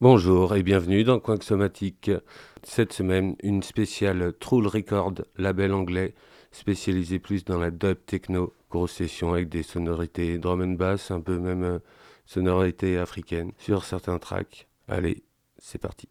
Bonjour et bienvenue dans Coin Somatique. Cette semaine, une spéciale Troll Record, label anglais, spécialisé plus dans la dub techno. Grosse session avec des sonorités drum and bass, un peu même euh, sonorités africaines sur certains tracks. Allez, c'est parti.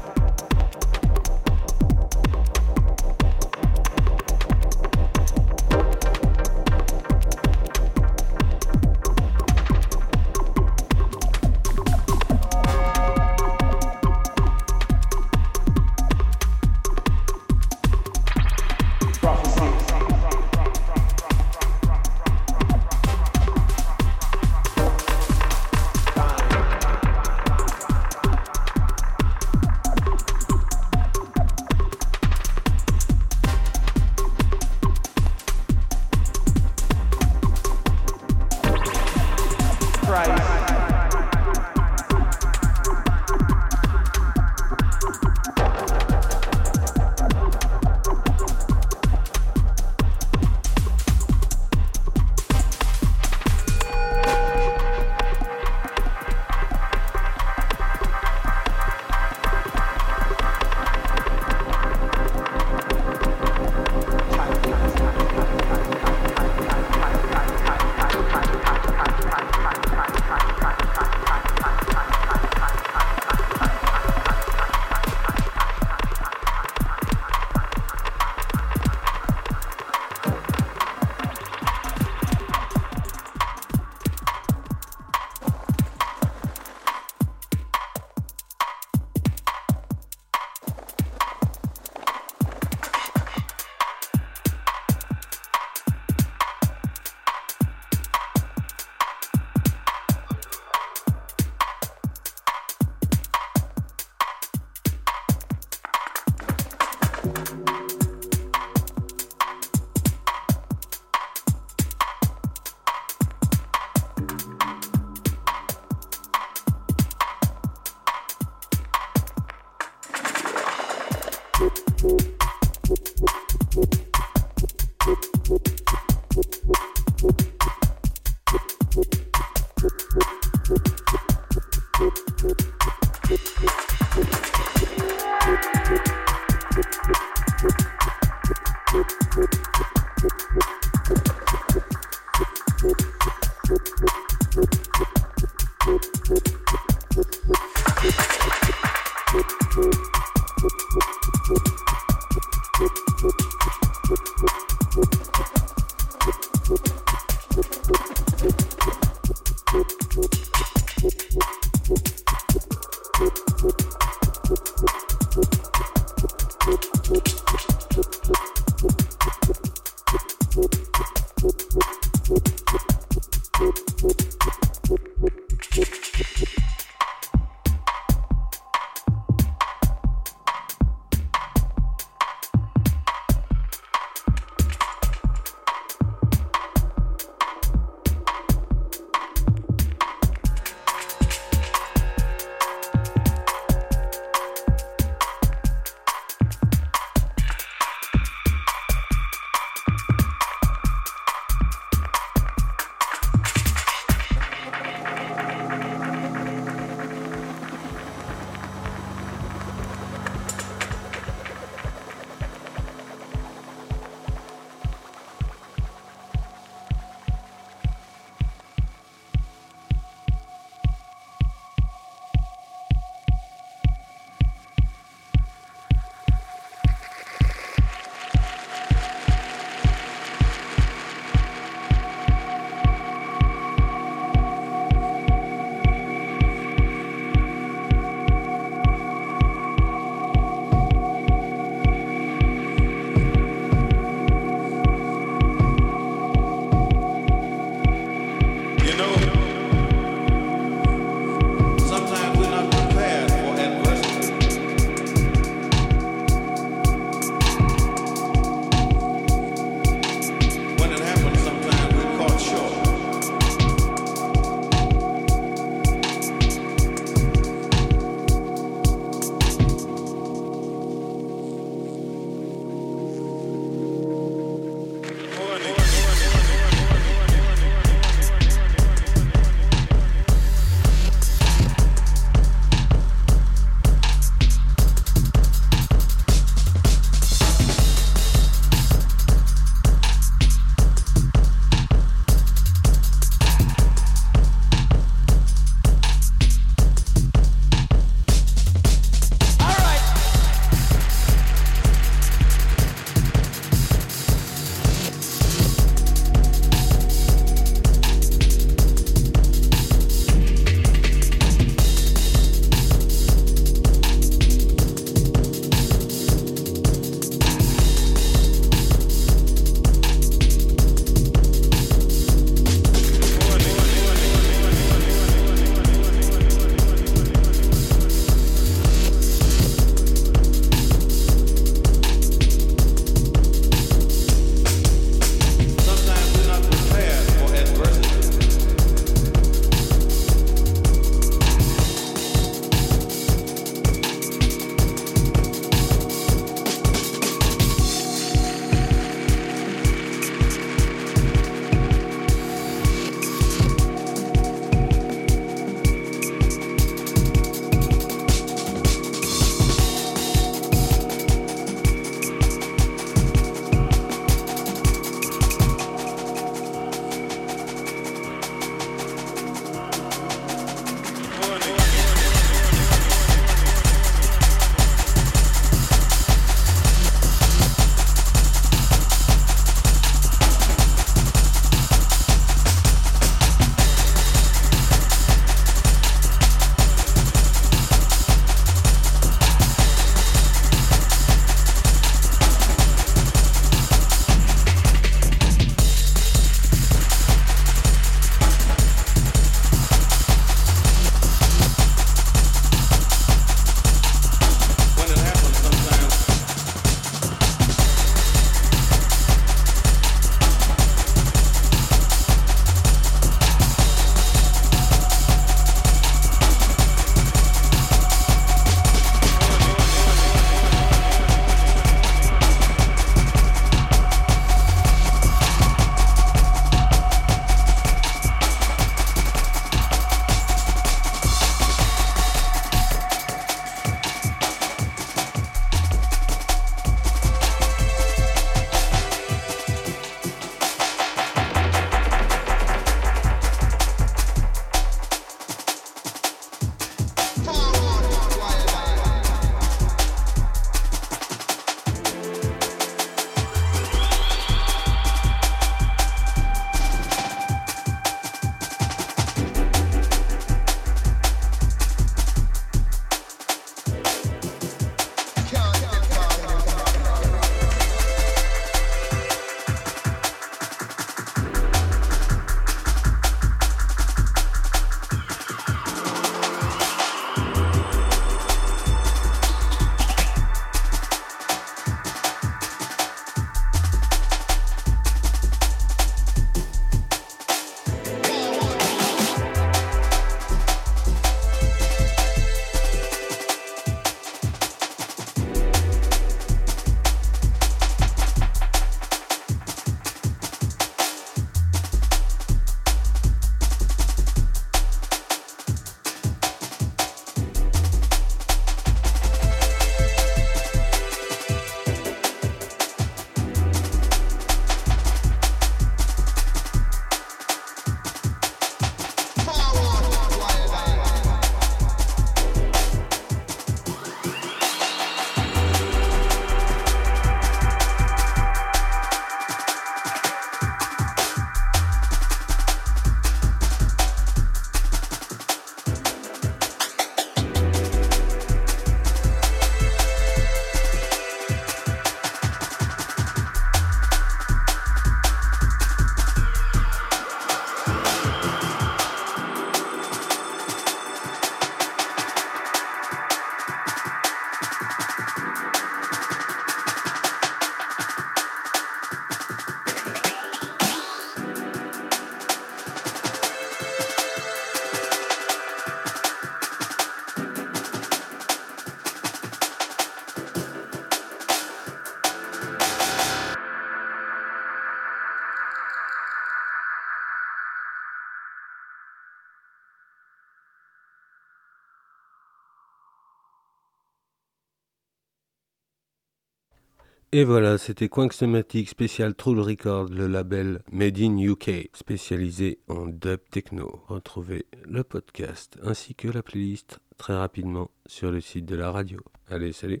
Et voilà, c'était Somatic spécial Troll Record, le label Made in UK, spécialisé en dub techno. Retrouvez le podcast ainsi que la playlist très rapidement sur le site de la radio. Allez, salut